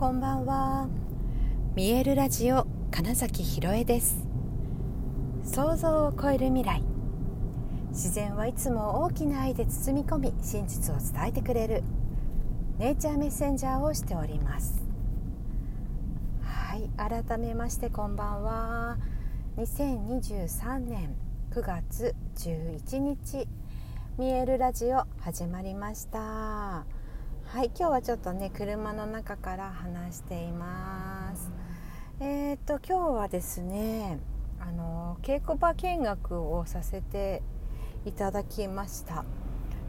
こんばんは。見えるラジオ金崎ひろえです。想像を超える未来。自然はいつも大きな愛で包み込み真実を伝えてくれる。ネイチャーメッセンジャーをしております。はい改めましてこんばんは。2023年9月11日見えるラジオ始まりました。はい今日はちょっとね車の中から話しています。えっ、ー、と今日はですねあの稽古場見学をさせていただきました。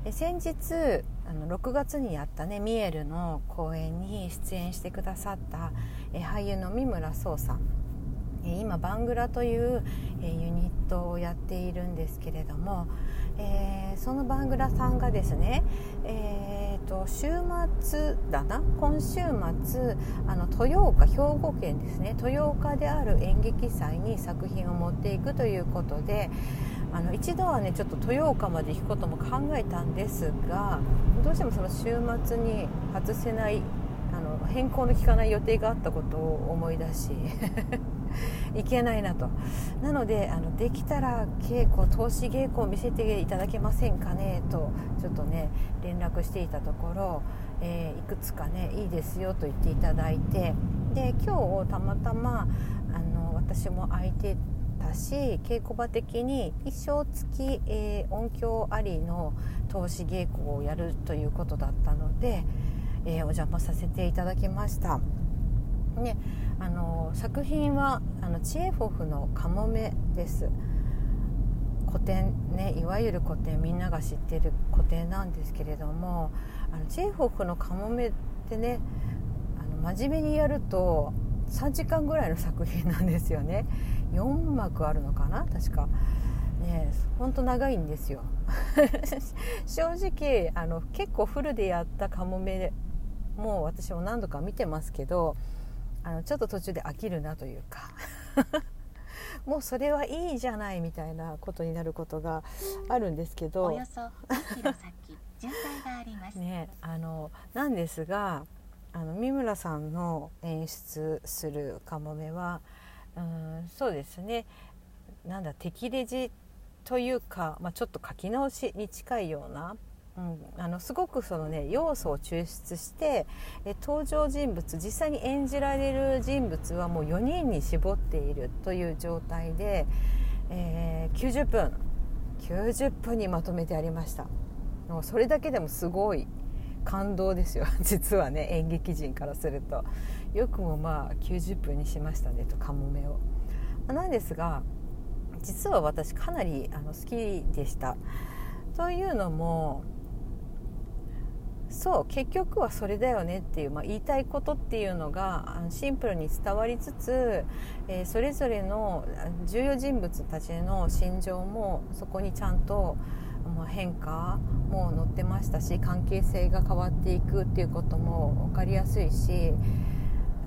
先日あの6月にやったねミエルの公演に出演してくださった俳優の三村壮さん。今バングラというユニットをやっているんですけれども、えー、そのバングラさんがですね、えーと、週末だな？今週末あの豊岡兵庫県ですね。豊岡である演劇祭に作品を持っていくということであの一度はねちょっと豊岡まで行くことも考えたんですがどうしてもその週末に外せないあの変更の効かない予定があったことを思い出し。いけないなとなのであのできたら稽古投資稽古を見せていただけませんかねとちょっとね連絡していたところ、えー、いくつかねいいですよと言っていただいてで今日たまたまあの私も空いてたし稽古場的に一生付き、えー、音響ありの投資稽古をやるということだったので、えー、お邪魔させていただきました。ね、あの作品はあのチエホフの「カモメ」です。古典ねいわゆる古典みんなが知ってる古典なんですけれどもあのチエホフの「カモメ」ってねあの真面目にやると3時間ぐらいの作品なんですよね。4幕あるのかな？確か。ねほんと長いんですよ。正直あの結構フルでやった「カモメ」も私も何度か見てますけどあのちょっと途中で飽きるなというか。もうそれはいいじゃないみたいなことになることがあるんですけど。ねあのなんですがあの三村さんの演出するカモメはうんそうですね。なんだ敵レジというか、まあ、ちょっと書き直しに近いようなあのすごくそのね要素を抽出してえ登場人物実際に演じられる人物はもう4人に絞っているという状態で、えー、90分。90分にまとめてありました。もうそれだけでもすごい感動ですよ。実はね演劇人からすると。よくもまあ90分にしましたねとカモメを。なんですが実は私かなりあの好きでした。というのもそう結局はそれだよねっていう、まあ、言いたいことっていうのがシンプルに伝わりつつ、えー、それぞれの重要人物たちの心情もそこにちゃんと、ま、変化も載ってましたし関係性が変わっていくっていうことも分かりやすいし、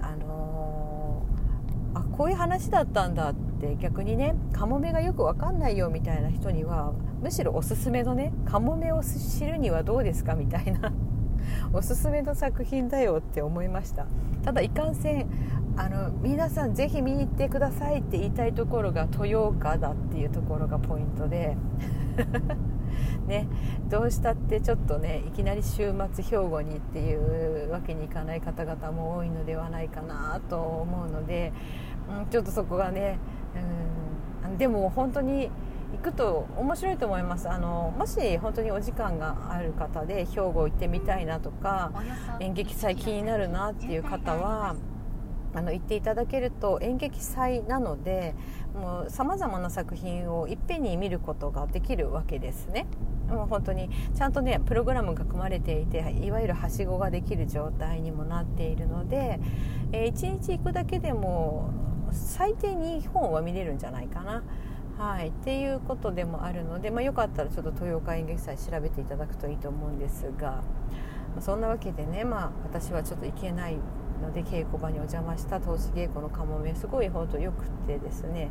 あのー、あこういう話だったんだって逆にねカモメがよく分かんないよみたいな人にはむしろおすすめのねカモメを知るにはどうですかみたいなおすすめの作品だよって思いました。ただいかんせんあの皆さんぜひ見に行ってくださいって言いたいところが豊岡だっていうところがポイントで ね、どうしたってちょっとねいきなり週末兵庫にっていうわけにいかない方々も多いのではないかなと思うので、うん、ちょっとそこがね、うん、でも本当に行くと面白いと思いますあのもし本当にお時間がある方で兵庫行ってみたいなとか演劇祭気になるなっていう方はあの行っていただけると演劇祭なのでさまざまな作品をいっぺんに見ることができるわけですね。もう本当にちゃんとねプログラムが組まれていていわゆるはしごができる状態にもなっているので、えー、1日行くだけでも最低2本は見れるんじゃないかな。はい、っていうことでもあるので、まあ、よかったらちょっと豊岡演劇祭調べていただくといいと思うんですが、まあ、そんなわけでね、まあ、私はちょっと行けないので稽古場にお邪魔した投資稽古のかもめすごい本当よくてですね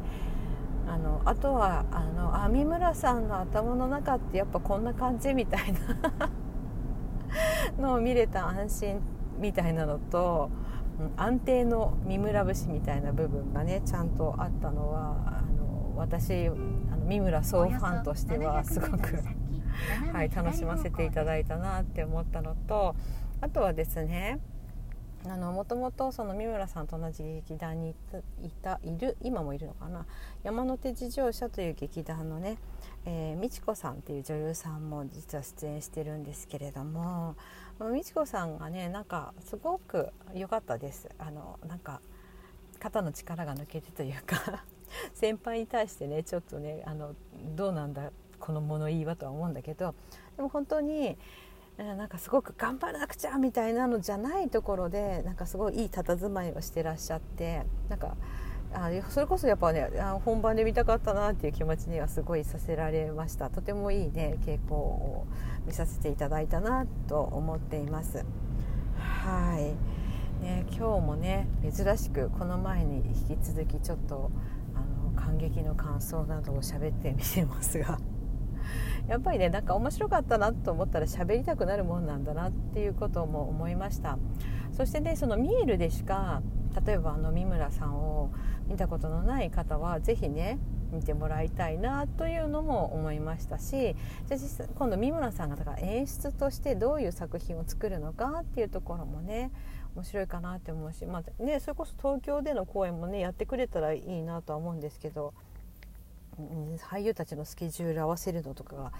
あのあとはあの網村さんの頭の中ってやっぱこんな感じみたいなのを見れた安心みたいなのと安定の三村節みたいな部分がねちゃんとあったのは私あの三村総ファンとしてはすごくはい、楽しませていただいたなって思ったのとあとはですねあのもともとその三村さんと同じ劇団にいたいる今もいるのかな山手自動車という劇団のね、えー、美智子さんっていう女優さんも実は出演してるんですけれども美智子さんがねなんかすごく良かったです。あのなんか肩の力が抜けてというか 先輩に対してねちょっとねあのどうなんだこの物言いはとは思うんだけどでも本当になんかすごく頑張らなくちゃみたいなのじゃないところでなんかすごいいい佇まいをしてらっしゃってなんかあそれこそやっぱね本番で見たかったなっていう気持ちにはすごいさせられました。とてもいいね傾向を見させていただいたなと思っています。はい、ね、今日もね珍しくこの前に引き続きちょっと感激の感想などを喋ってみてますが やっぱりねなんか面白かったなと思ったら喋りたくなるもんなんだなっていうことも思いました。そしてねそのミールでしか例えばあの三村さんを見たことのない方は是非ね見てもらいたいなというのも思いましたしじゃあ今度三村さんがだから演出としてどういう作品を作るのかっていうところもね面白いかなって思うし、まあね、それこそ東京での公演もねやってくれたらいいなとは思うんですけど俳優たちのスケジュール合わせるのとかが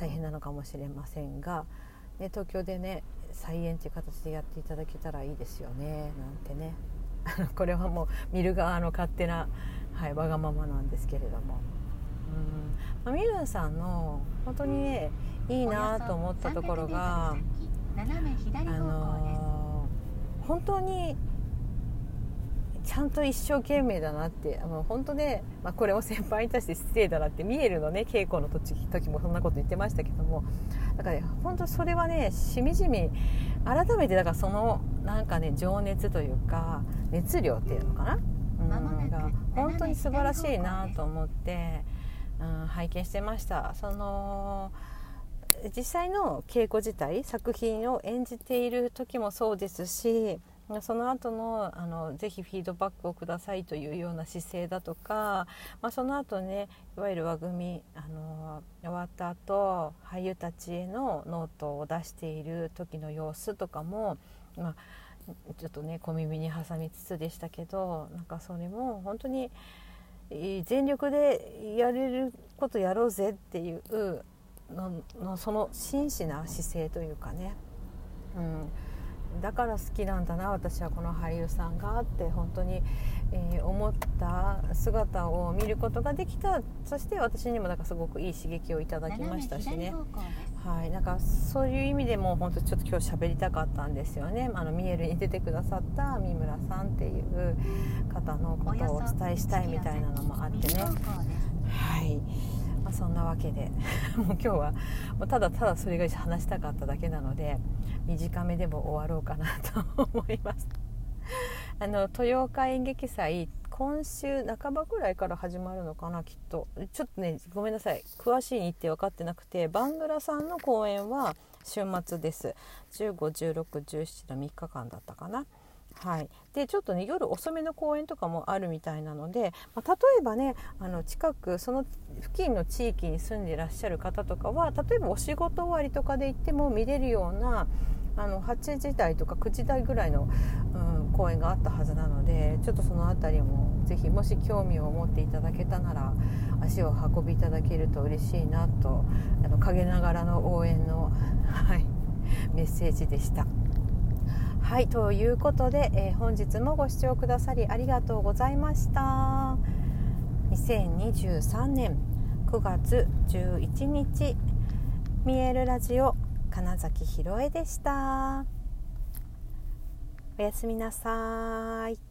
大変なのかもしれませんが、ね、東京でね再演という形でやっていただけたらいいですよねなんてね。これはもう見る側の勝手な、はい、わがままなんですけれども。うん。あ、ミルンさんの本当にねいいなと思ったところが、あの、本当にちゃんと一生懸命だなってあの本当ね、まあ、これを先輩に対して失礼だなって見えるのね稽古の時時もそんなこと言ってましたけどもだから、ね、本当それはねしみじみ改めてだからそのなんかね情熱というか熱量っていうのかな、うん、が本当に素晴らしいなと思って、うん、拝見してました。その実際の稽古自体作品を演じている時もそうですしその後のあのぜひフィードバックをくださいというような姿勢だとか、まあ、その後ねいわゆる輪組あの終わった後俳優たちへのノートを出している時の様子とかも、まあ、ちょっとね小耳に挟みつつでしたけどなんかそれも本当に全力でやれることやろうぜっていうののその真摯な姿勢というかね、うん、だから好きなんだな私はこの俳優さんがって本当に、えー、思った姿を見ることができた。そして私にもなんかすごくいい刺激をいただきましたしね。はい、なんかそういう意味でも本当ちょっと今日喋りたかったんですよね。あのミエルに出てくださった三村さんっていう方のことをお伝えしたいみたいなのもあってね。はい。まあ、そんなわけで。もう今日はもうただただそれが話したかっただけなので短めでも終わろうかなと思います。あの豊岡演劇祭今週半ばぐらいから始まるのかなきっと。ちょっとねごめんなさい。詳しい日程分かってなくてバングラさんの公演は週末です。151617の3日間だったかな。はい、でちょっとね夜遅めの公園とかもあるみたいなので、まあ、例えばねあの近くその付近の地域に住んでいらっしゃる方とかは例えばお仕事終わりとかで行っても見れるようなあの8時台とか9時台ぐらいの、うん、公園があったはずなのでちょっとその辺りもぜひもし興味を持っていただけたなら足を運びいただけると嬉しいなとあの陰ながらの応援の、はい、メッセージでした。はいということで、えー、本日もご視聴くださりありがとうございました。2023年9月11日見えるラジオ金崎ひろえでした。おやすみなさい。